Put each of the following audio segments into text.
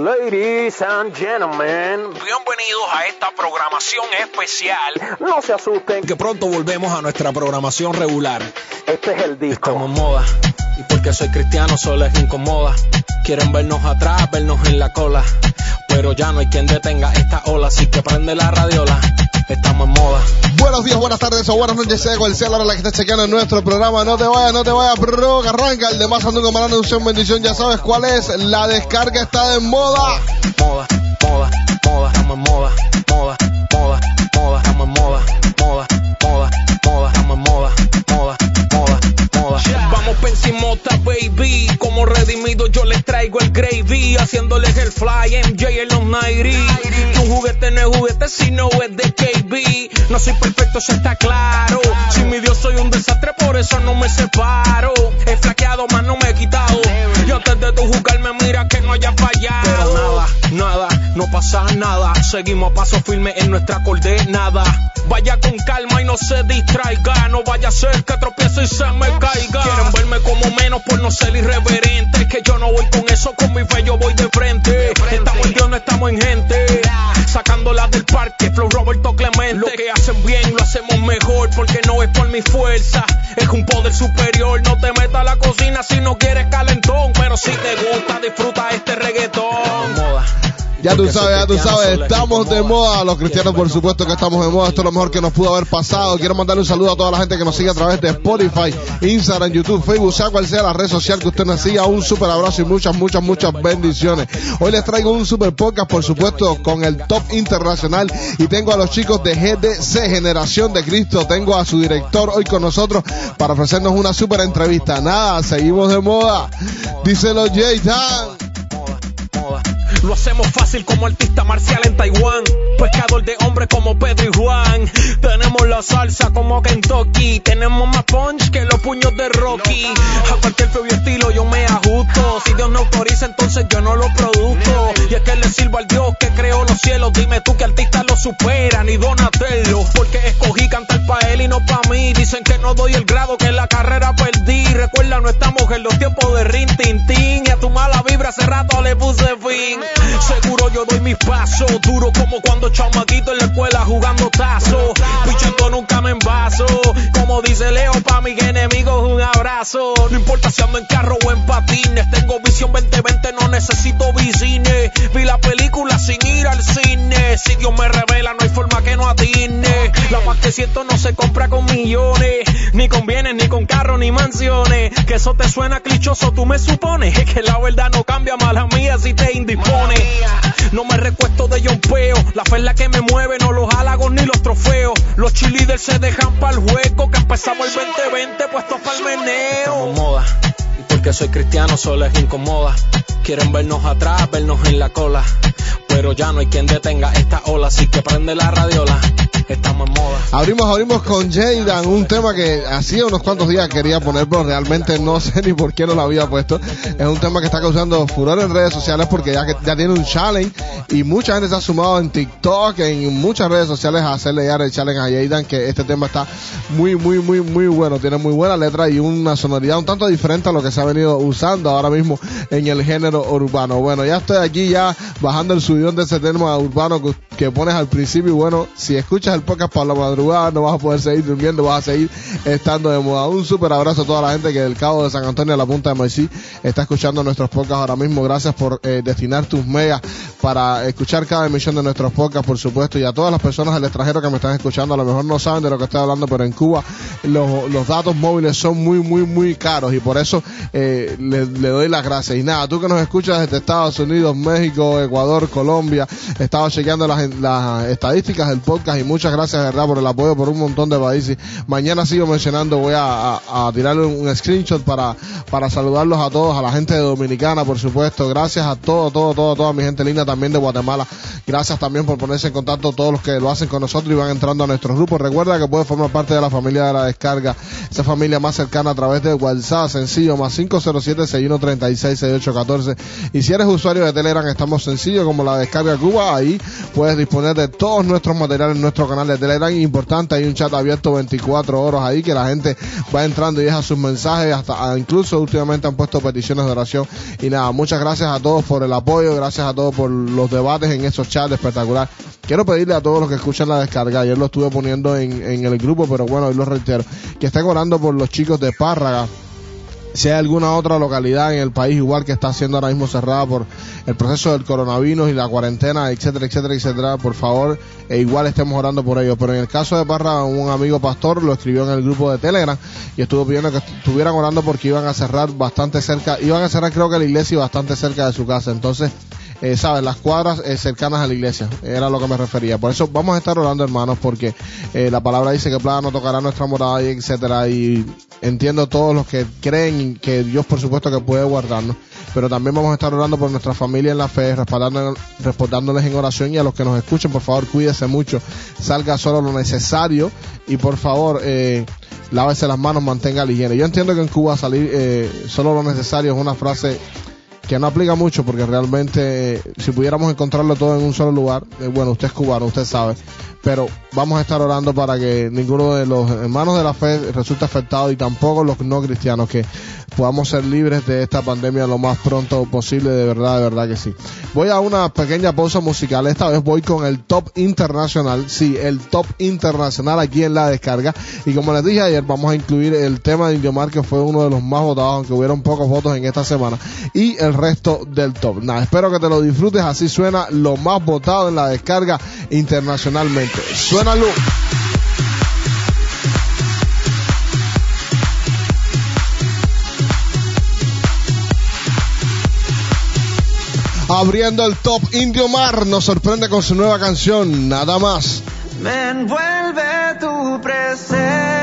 Ladies and gentlemen, bienvenidos a esta programación especial. No se asusten, que pronto volvemos a nuestra programación regular. Este es el disco. Estamos en moda, y porque soy cristiano solo es incomoda. Quieren vernos atrás, vernos en la cola. Pero ya no hay quien detenga esta ola, así que prende la radiola. Estamos en moda. Buenos días, buenas tardes o buenas noches, sea cual sea la hora la que estés chequeando en nuestro programa. No te vayas, no te vayas, bro, que arranca el de más Andunga Marano, un bendición. Ya sabes cuál es, la descarga está en moda. Moda, moda, moda, estamos en moda, moda, moda, moda, estamos en moda, moda, moda, moda, estamos en moda, moda, moda, moda. Vamos pensimota, baby, como redimido yo les traigo el gravy, haciéndoles el fly, MJ en los 90. Tu juguete no es juguete, sino es de KB. No soy perfecto, eso está claro. Si mi Dios soy un desastre, por eso no me separo. He flaqueado, más no me he quitado. Y antes de tu jugarme, mira que no haya fallado. Pero nada, nada, no pasa nada. Seguimos a paso firme en nuestra coordenada. Vaya con calma y no se distraiga. No vaya a ser que tropiece y se me caiga. Quieren verme como menos por no ser irreverente. Que yo no voy con eso, con mi fe yo voy de frente. Estamos en Dios, no estamos en gente. Sacándola del parque, Flow Roberto Clemente. Lo que hacen bien lo hacemos mejor. Porque no es por mi fuerza, es un poder superior. No te metas a la cocina si no quieres calentón. Pero si te gusta, disfruta este reggaetón. Moda. Ya tú sabes, ya tú sabes, estamos de moda. Los cristianos, por supuesto que estamos de moda. Esto es lo mejor que nos pudo haber pasado. Quiero mandarle un saludo a toda la gente que nos sigue a través de Spotify, Instagram, YouTube, Facebook, sea cual sea la red social que usted nos siga. Un super abrazo y muchas, muchas, muchas bendiciones. Hoy les traigo un super podcast, por supuesto, con el top internacional. Y tengo a los chicos de GDC, Generación de Cristo. Tengo a su director hoy con nosotros para ofrecernos una super entrevista. Nada, seguimos de moda. Díselo, Jay lo hacemos fácil como artista marcial en Taiwán. Pescador de hombre como Pedro y Juan. Tenemos la salsa como Kentucky. Tenemos más punch que los puños de Rocky. A cualquier feo estilo yo me ajusto. Si Dios no autoriza, entonces yo no lo produzco. Y es que le sirvo al Dios que creó los cielos. Dime tú que artista lo supera, ni Donatello. Porque escogí cantar pa' él y no pa' mí. Dicen que no doy el grado, que la carrera perdí. Recuerda, no estamos en los tiempos de Rin Tin Tin. Hace rato le puse fin. Seguro yo doy mis pasos, duro como cuando chamaquito en la escuela jugando tazo. Pichito nunca me envaso, como dice Leo, pa' mis enemigos un abrazo. No importa si ando en carro o en patines, tengo visión 2020, no necesito vicine. Vi la película sin ir al cine, si Dios me revela no hay forma que no atine. La paz que siento no se compra con millones, ni con bienes, ni con carros, ni mansiones. Que eso te suena clichoso, tú me supones, es que la verdad no cambia, mala mía si te indispone. No me recuesto de peo La fe es la que me mueve, no los halagos ni los trofeos. Los cheerleaders se dejan para el hueco. Que empezamos el 2020 puestos para el meneo. moda. Y porque soy cristiano solo es incomoda. Quieren vernos atrás, vernos en la cola. Pero ya no hay quien detenga esta ola, así que prende la radiola. Estamos en moda. Abrimos, abrimos con Jaydan, un tema que hacía unos cuantos días quería poner, pero realmente no sé ni por qué no lo había puesto. Es un tema que está causando furor en redes sociales porque ya, ya tiene un challenge y mucha gente se ha sumado en TikTok, en muchas redes sociales a hacerle ya el challenge a Jaydan, que este tema está muy, muy, muy, muy bueno. Tiene muy buena letra y una sonoridad un tanto diferente a lo que se ha venido usando ahora mismo en el género urbano. Bueno, ya estoy aquí ya bajando el subidón de ese tema urbano que, que pones al principio y bueno, si escuchas el podcast para la madrugada no vas a poder seguir durmiendo, vas a seguir estando de moda. Un super abrazo a toda la gente que del Cabo de San Antonio a la punta de Moisés está escuchando nuestros podcasts ahora mismo. Gracias por eh, destinar tus megas para escuchar cada emisión de nuestros podcasts, por supuesto, y a todas las personas del extranjero que me están escuchando. A lo mejor no saben de lo que estoy hablando, pero en Cuba los, los datos móviles son muy, muy, muy caros y por eso eh, le, le doy las gracias. Y nada, tú que nos escuchas desde Estados Unidos, México, Ecuador, Colombia, estaba chequeando las, las estadísticas del podcast y muchas gracias, verdad, por el apoyo por un montón de países. Mañana sigo mencionando, voy a, a, a tirarle un, screenshot para, para saludarlos a todos, a la gente de Dominicana, por supuesto. Gracias a todo, todo, todo, toda mi gente linda también de Guatemala. Gracias también por ponerse en contacto todos los que lo hacen con nosotros y van entrando a nuestros grupos. Recuerda que puedes formar parte de la familia de la descarga, esa familia más cercana a través de WhatsApp, sencillo, más 507-6136-6814. Y si eres usuario de Telegram, estamos sencillo como la descarga Cuba, ahí puedes disponer de todos nuestros materiales en nuestro canal de Telegram. Importante, hay un chat abierto 24 horas ahí que la gente va entrando y deja sus mensajes. Hasta incluso últimamente han puesto peticiones de oración. Y nada, muchas gracias a todos por el apoyo, gracias a todos por los debates en esos chats espectacular. Quiero pedirle a todos los que escuchan la descarga, ayer lo estuve poniendo en, en el grupo, pero bueno, hoy lo reitero, que estén orando por los chicos de Párraga, si hay alguna otra localidad en el país igual que está siendo ahora mismo cerrada por el proceso del coronavirus y la cuarentena, etcétera, etcétera, etcétera, por favor, e igual estemos orando por ellos. Pero en el caso de Parra, un amigo pastor lo escribió en el grupo de Telegram y estuvo pidiendo que estuvieran orando porque iban a cerrar bastante cerca, iban a cerrar creo que la iglesia bastante cerca de su casa. Entonces, eh, ¿sabes? Las cuadras eh, cercanas a la iglesia. Era lo que me refería. Por eso vamos a estar orando, hermanos, porque eh, la palabra dice que plaga no tocará nuestra morada, y etcétera. Y entiendo todos los que creen que Dios, por supuesto, que puede guardarnos. Pero también vamos a estar orando por nuestra familia en la fe, respaldándoles en oración y a los que nos escuchen, por favor, cuídese mucho. Salga solo lo necesario y por favor, eh, lávese las manos, mantenga la higiene. Yo entiendo que en Cuba salir eh, solo lo necesario es una frase que no aplica mucho porque realmente eh, si pudiéramos encontrarlo todo en un solo lugar, eh, bueno, usted es cubano, usted sabe, pero vamos a estar orando para que ninguno de los hermanos de la fe resulte afectado y tampoco los no cristianos, que podamos ser libres de esta pandemia lo más pronto posible, de verdad, de verdad que sí. Voy a una pequeña pausa musical, esta vez voy con el top internacional, sí, el top internacional aquí en la descarga, y como les dije ayer, vamos a incluir el tema de Indiomar, que fue uno de los más votados, aunque hubieron pocos votos en esta semana, y el resto del top. Nada, espero que te lo disfrutes, así suena lo más votado en la descarga internacionalmente. Suena luz. Abriendo el top Indio Mar, nos sorprende con su nueva canción, nada más. Me envuelve tu presencia.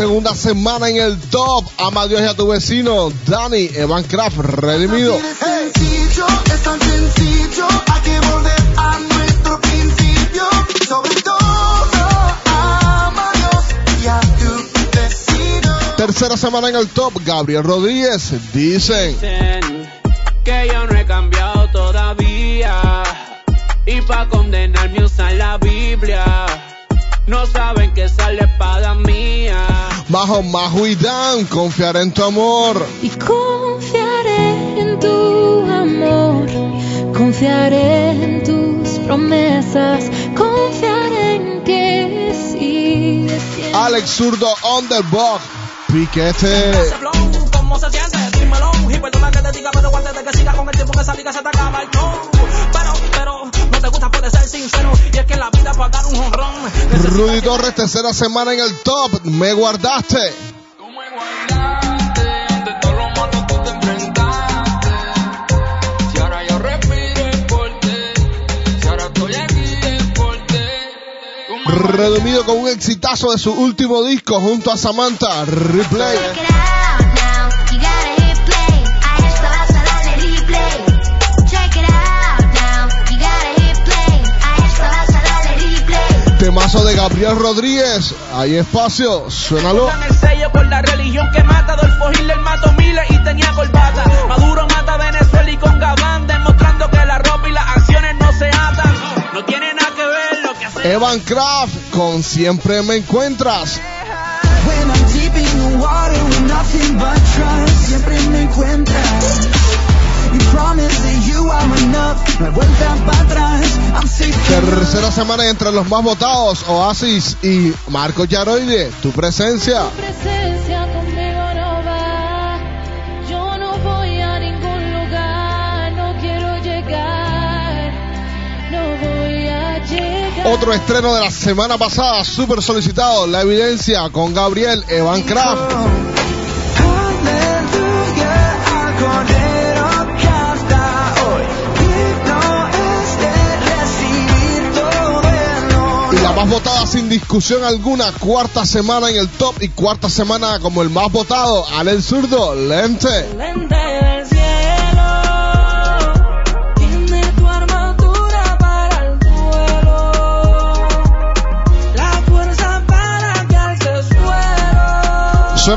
Segunda semana en el top, ama a Dios y a tu vecino, Dani Evan Craft, redimido. Es sencillo, es tan sencillo, hay que volver a nuestro principio. Sobre todo, ama a Dios y a tu vecino. Tercera semana en el top, Gabriel Rodríguez, dicen. dicen que yo no he cambiado todavía. Y pa' condenarme usan la Biblia. No saben que es la espada mía. Bajo Majo y Dan, confiar en tu amor. y confiaré en tu amor, confiaré en tus promesas, confiaré en que siendo Alex Zurdo on the box, piquete. Ese flow, ¿Cómo se siente? Dímelo. Y perdona que te diga, pero antes de que siga con el tiempo que esa liga se te acaba el flow. Pero, pero, no te gusta, puedes ser sincero. Y es que la vida para dar un honrón. Rudy Torres, tercera semana en el top, me guardaste. Tú me guardaste, ante todo lo malo tú te enfrentaste. Si ahora yo respiro es por ti, si ahora estoy aquí es por ti. Tú me Redumido con un exitazo de su último disco junto a Samantha, Replay. Temazo de Gabriel Rodríguez, hay espacio, suénalo. Dan el sello por la religión que mata. Adolfo Hitler mató miles y tenía corbata. Maduro mata a Venezuela y con Gabán. Demostrando que la ropa y las acciones no se atan. No tiene nada que ver lo que hace. Evan Kraft, con Siempre Me Encuentras. When I'm deep in the water with nothing but trust, siempre me encuentras. You promise that you are enough, no hay vuelta para atrás. I'm safe. Tercera semana entre los más votados, Oasis y Marco Yaroide, tu presencia. Tu presencia conmigo no va. Yo no voy a ningún lugar, no quiero llegar. No voy a llegar. Otro estreno de la semana pasada, súper solicitado, La Evidencia con Gabriel Evan Kraft. Más votada sin discusión alguna, cuarta semana en el top y cuarta semana como el más votado, Alel Zurdo, Lente. Lente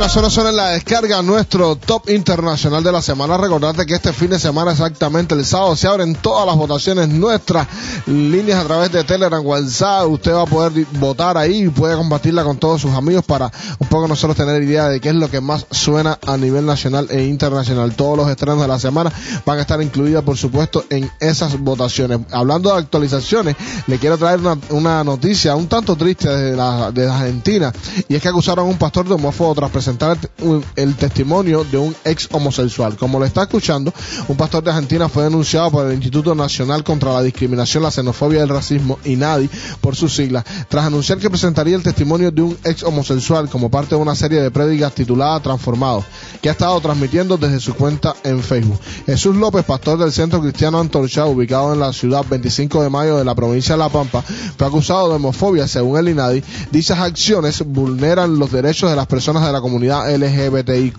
vuelo. Suena, suena, suena en la descarga nuestro top internacional de la semana. Recordarte que este fin de semana, exactamente el sábado, se abren todas las votaciones nuestras líneas a través de Telegram, WhatsApp. Usted va a poder votar ahí y puede compartirla con todos sus amigos para un poco nosotros tener idea de qué es lo que más suena a nivel nacional e internacional. Todos los estrenos de la semana van a estar incluidos, por supuesto, en esas votaciones. Hablando de actualizaciones, le quiero traer una, una noticia un tanto triste de la, de Argentina y es que acusaron a un pastor de homófobo tras presentar el, el testimonio de un ex homosexual. Como lo está escuchando, un pastor de Argentina fue denunciado por el Instituto Nacional contra la Discriminación, la Xenofobia y el Racismo, INADI, por sus siglas, tras anunciar que presentaría el testimonio de un ex homosexual como parte de una serie de prédicas titulada Transformados, que ha estado transmitiendo desde su cuenta en Facebook. Jesús López, pastor del Centro Cristiano Antorcha, ubicado en la ciudad 25 de mayo de la provincia de La Pampa, fue acusado de homofobia según el INADI. Dichas acciones vulneran los derechos de las personas de la comunidad LGBTIQ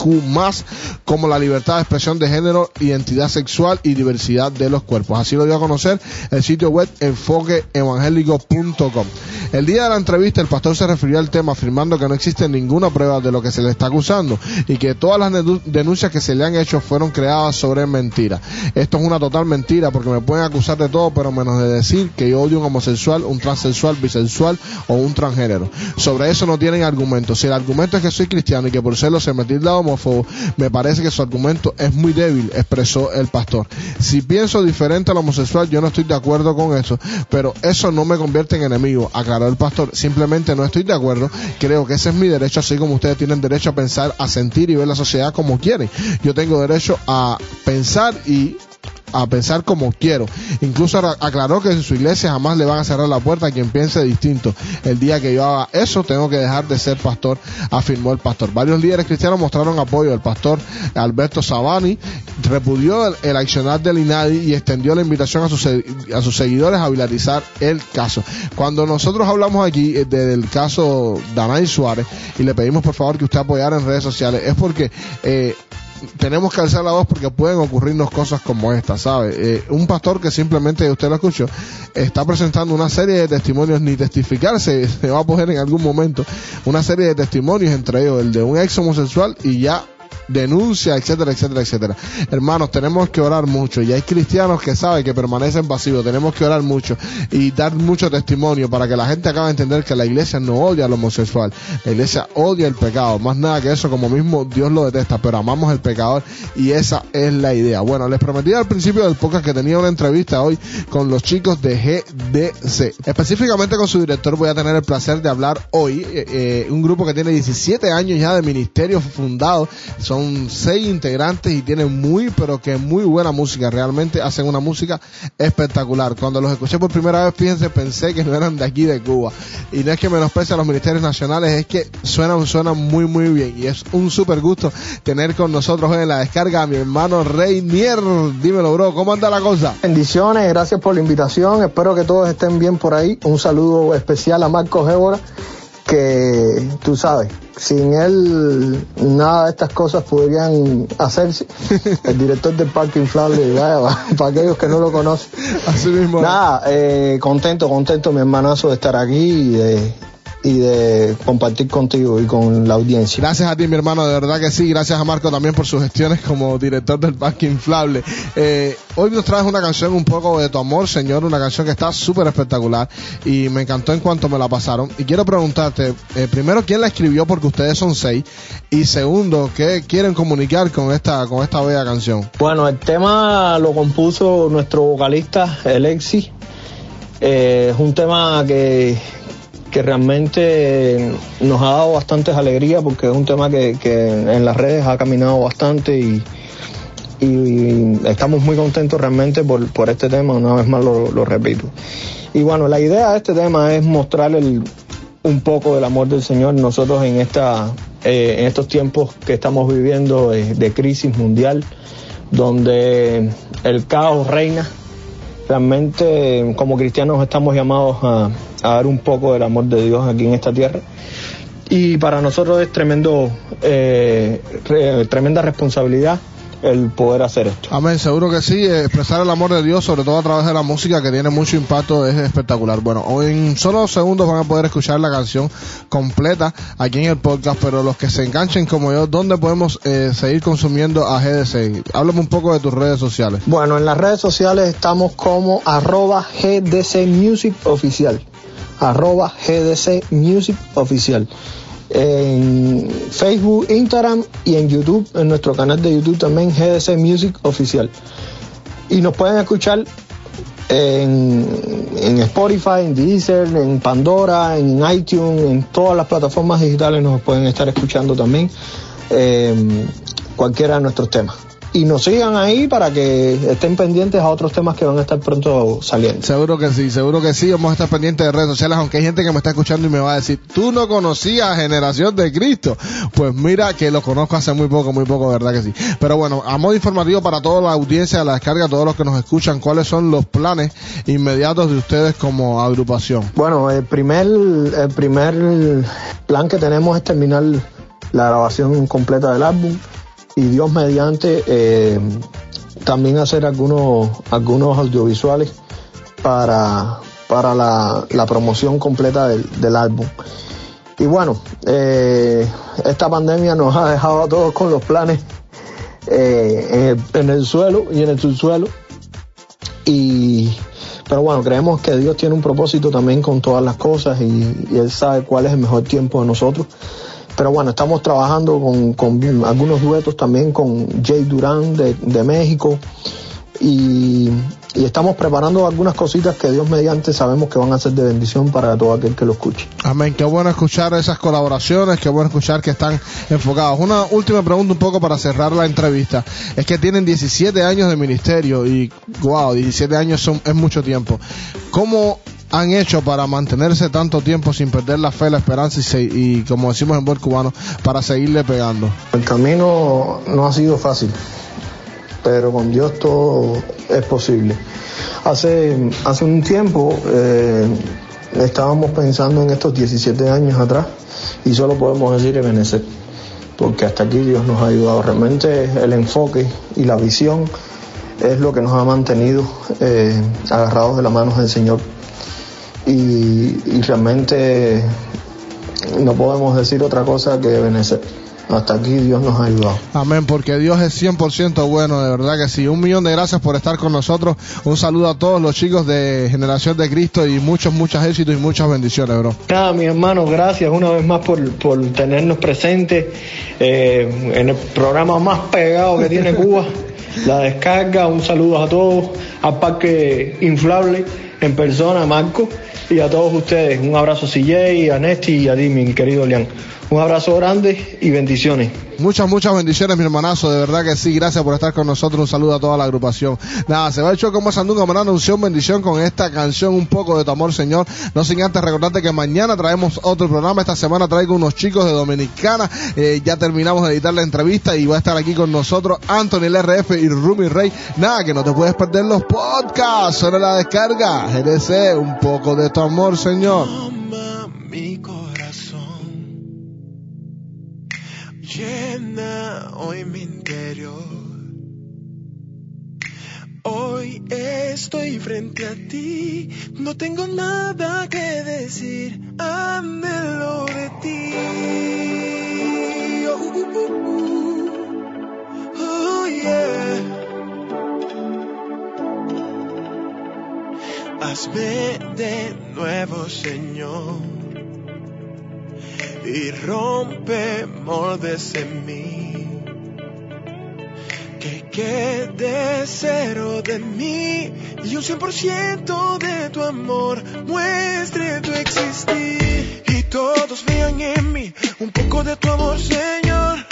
como la libertad de expresión de género, identidad sexual y diversidad de los cuerpos. Así lo dio a conocer el sitio web enfoqueevangélico.com. El día de la entrevista el pastor se refirió al tema afirmando que no existe ninguna prueba de lo que se le está acusando y que todas las denuncias que se le han hecho fueron creadas sobre mentira. Esto es una total mentira porque me pueden acusar de todo pero menos de decir que yo odio un homosexual, un transexual, bisexual o un transgénero. Sobre eso no tienen argumentos. Si el argumento es que soy cristiano y que por serlo se me tilda homófobo, me parece que su argumento es muy débil, expresó el pastor. Si pienso diferente al homosexual, yo no estoy de acuerdo con eso, pero eso no me convierte en enemigo, aclaró el pastor. Simplemente no estoy de acuerdo, creo que ese es mi derecho, así como ustedes tienen derecho a pensar, a sentir y ver la sociedad como quieren. Yo tengo derecho a pensar y a pensar como quiero. Incluso aclaró que en su iglesia jamás le van a cerrar la puerta a quien piense distinto. El día que yo haga eso, tengo que dejar de ser pastor, afirmó el pastor. Varios líderes cristianos mostraron apoyo. El pastor Alberto Sabani repudió el, accionar del INADI y extendió la invitación a sus, seguidores a viralizar el caso. Cuando nosotros hablamos aquí eh, de- del caso Danay Suárez y le pedimos por favor que usted apoyara en redes sociales, es porque eh, tenemos que alzar la voz porque pueden ocurrirnos cosas como esta, ¿sabe? Eh, un pastor que simplemente, usted lo escuchó, está presentando una serie de testimonios, ni testificarse, se va a poner en algún momento, una serie de testimonios, entre ellos el de un ex homosexual y ya denuncia, etcétera, etcétera, etcétera. Hermanos, tenemos que orar mucho. Y hay cristianos que saben que permanecen pasivos, tenemos que orar mucho y dar mucho testimonio para que la gente acabe de entender que la iglesia no odia al homosexual, la iglesia odia el pecado, más nada que eso, como mismo Dios lo detesta, pero amamos el pecador y esa es la idea. Bueno, les prometí al principio del podcast que tenía una entrevista hoy con los chicos de GDC, específicamente con su director voy a tener el placer de hablar hoy, eh, eh, un grupo que tiene 17 años ya de ministerio fundado, son seis integrantes y tienen muy, pero que muy buena música. Realmente hacen una música espectacular. Cuando los escuché por primera vez, fíjense, pensé que no eran de aquí de Cuba. Y no es que menosprecie a los ministerios nacionales, es que suenan, suenan muy, muy bien. Y es un súper gusto tener con nosotros hoy en la descarga a mi hermano Rey Mier. Dímelo, bro, ¿cómo anda la cosa? Bendiciones, gracias por la invitación. Espero que todos estén bien por ahí. Un saludo especial a Marcos Évora, que tú sabes, sin él nada de estas cosas podrían hacerse. El director del Parque Inflable, vaya, para aquellos que no lo conocen. Así mismo. Nada, eh, contento, contento, mi hermanazo, de estar aquí y de, y de compartir contigo y con la audiencia. Gracias a ti, mi hermano, de verdad que sí. Gracias a Marco también por sus gestiones como director del Parque Inflable. Eh, hoy nos traes una canción un poco de tu amor, Señor, una canción que está súper espectacular y me encantó en cuanto me la pasaron. Y quiero preguntarte, eh, primero, ¿quién la escribió? Porque ustedes son seis. Y segundo, ¿qué quieren comunicar con esta, con esta bella canción? Bueno, el tema lo compuso nuestro vocalista, Alexi. Eh, es un tema que, que realmente nos ha dado bastantes alegrías porque es un tema que, en las redes ha caminado bastante y, estamos muy contentos realmente por, este tema, una vez más lo, lo repito. Y bueno, la idea de este tema es mostrar el, un poco del amor del Señor nosotros en, esta, eh, en estos tiempos que estamos viviendo de, de crisis mundial, donde el caos reina. Realmente como cristianos estamos llamados a, dar un poco del amor de Dios aquí en esta tierra. Y para nosotros es tremendo, eh, re- tremenda responsabilidad el poder hacer esto. Amén, seguro que sí. Expresar el amor de Dios, sobre todo a través de la música, que tiene mucho impacto, es espectacular. Bueno, en solo segundos van a poder escuchar la canción completa aquí en el podcast, pero los que se enganchen como yo, ¿dónde podemos eh, seguir consumiendo a GDC? Háblame un poco de tus redes sociales. Bueno, en las redes sociales estamos como arroba GDC Music Oficial. Arroba GDC Music Oficial. En Facebook, Instagram y en YouTube, en nuestro canal de YouTube también GDC Music Oficial. Y nos pueden escuchar en, en Spotify, en Deezer, en Pandora, en iTunes, en todas las plataformas digitales nos pueden estar escuchando también eh, cualquiera de nuestros temas. Y nos sigan ahí para que estén pendientes a otros temas que van a estar pronto saliendo. Seguro que sí, seguro que sí. Vamos a estar pendientes de redes sociales, aunque hay gente que me está escuchando y me va a decir, tú no conocías a Generación de Cristo. Pues mira que lo conozco hace muy poco, muy poco, verdad que sí. Pero bueno, a modo informativo para toda la audiencia de la descarga, todos los que nos escuchan, ¿cuáles son los planes inmediatos de ustedes como agrupación? Bueno, el primer, el primer plan que tenemos es terminar la grabación completa del álbum y Dios mediante eh, también hacer algunos, algunos audiovisuales para, para la, la promoción completa del, del álbum. Y bueno, eh, esta pandemia nos ha dejado a todos con los planes eh, en, el, suelo y en el subsuelo. Y, pero bueno, creemos que Dios tiene un propósito también con todas las cosas y Él sabe cuál es el mejor tiempo de nosotros. Pero bueno, estamos trabajando con, con algunos duetos también con Jay Durán de, de México y, y estamos preparando algunas cositas que Dios mediante sabemos que van a ser de bendición para todo aquel que lo escuche. Amén, qué bueno escuchar esas colaboraciones, qué bueno escuchar que están enfocados. Una última pregunta un poco para cerrar la entrevista. Es que tienen 17 años de ministerio y wow, 17 años son, es mucho tiempo. ¿Cómo han hecho para mantenerse tanto tiempo sin perder la fe, la esperanza y, se- y como decimos en buen cubano, para seguirle pegando? El camino no ha sido fácil, pero con Dios todo es posible. Hace, hace un tiempo eh, estábamos pensando en estos 17 años atrás y solo podemos decir Ebenezer, porque hasta aquí Dios nos ha ayudado. Realmente el enfoque y la visión es lo que nos ha mantenido eh, agarrados de las manos del Señor. Y, y realmente no podemos decir otra cosa que Ebenezer. Hasta aquí Dios nos ha ayudado. Amén, porque Dios es 100% bueno, de verdad que sí. Un millón de gracias por estar con nosotros. Un saludo a todos los chicos de Generación de Cristo y muchos, muchos éxitos y muchas bendiciones, bro. Nada, mi hermano, gracias una vez más por, por tenernos presentes eh, en el programa más pegado que tiene Cuba, La Descarga. Un saludo a todos, al Parque Inflable en persona, Marco, y a todos ustedes. Un abrazo a CJ, a Nesti y a ti, mi querido Leán. Un abrazo grande y bendiciones. Muchas, muchas bendiciones, mi hermanazo. De verdad que sí. Gracias por estar con nosotros. Un saludo a toda la agrupación. Nada, se va el show como Sandunga, mandando unción, bendición con esta canción, un poco de tu amor, Señor. No sin antes recordarte que mañana traemos otro programa. Esta semana traigo unos chicos de Dominicana. Eh, ya terminamos de editar la entrevista y va a estar aquí con nosotros Anthony LRF y Rumi Rey. Nada, que no te puedes perder los podcasts. Sobre la descarga. GDC, un poco de tu amor, Señor. Llena hoy mi interior. Hoy estoy frente a ti. No tengo nada que decir. Anhelo de ti. Oh, uh, uh, uh. Oh, yeah. Hazme de nuevo, Señor, y rompe moldes en mí. Que quede cero de mí y un 100% de tu amor muestre tu existir. Y todos vean en mí un poco de tu amor, Señor.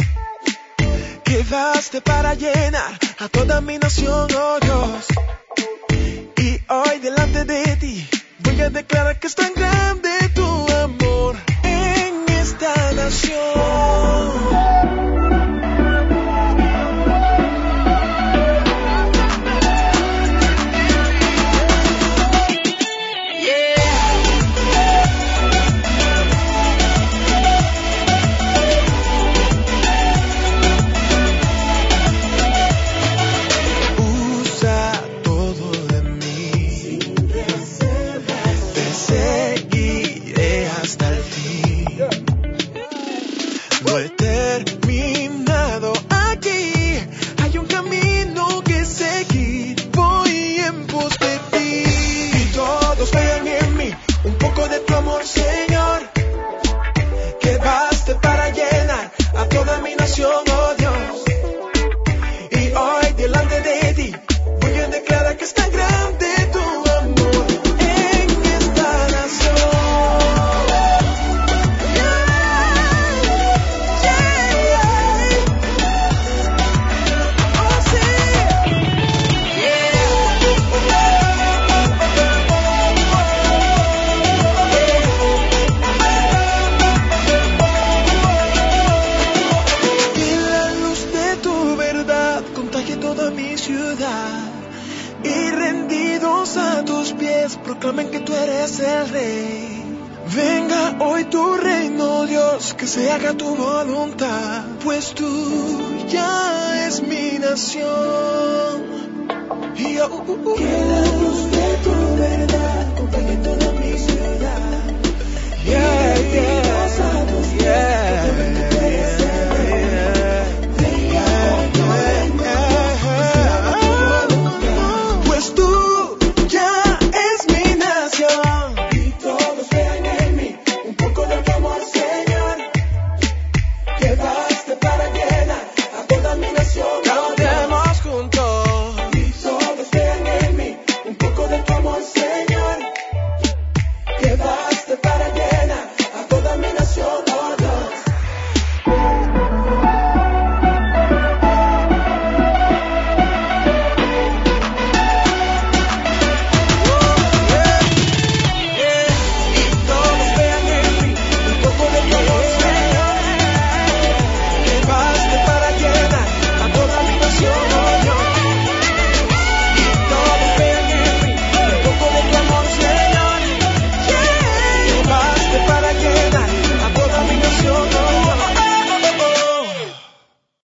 Quedaste para llenar a toda mi nación, oh. Y hoy delante de ti voy a declarar que es tan grande tu amor esta que tú eres el rey. Venga hoy tu reino, Dios, que se haga tu voluntad, pues tú ya es mi nación. Y yo, uh, uh, uh. que la luz de tu verdad acompañe toda mi ciudad. Yeah, yeah.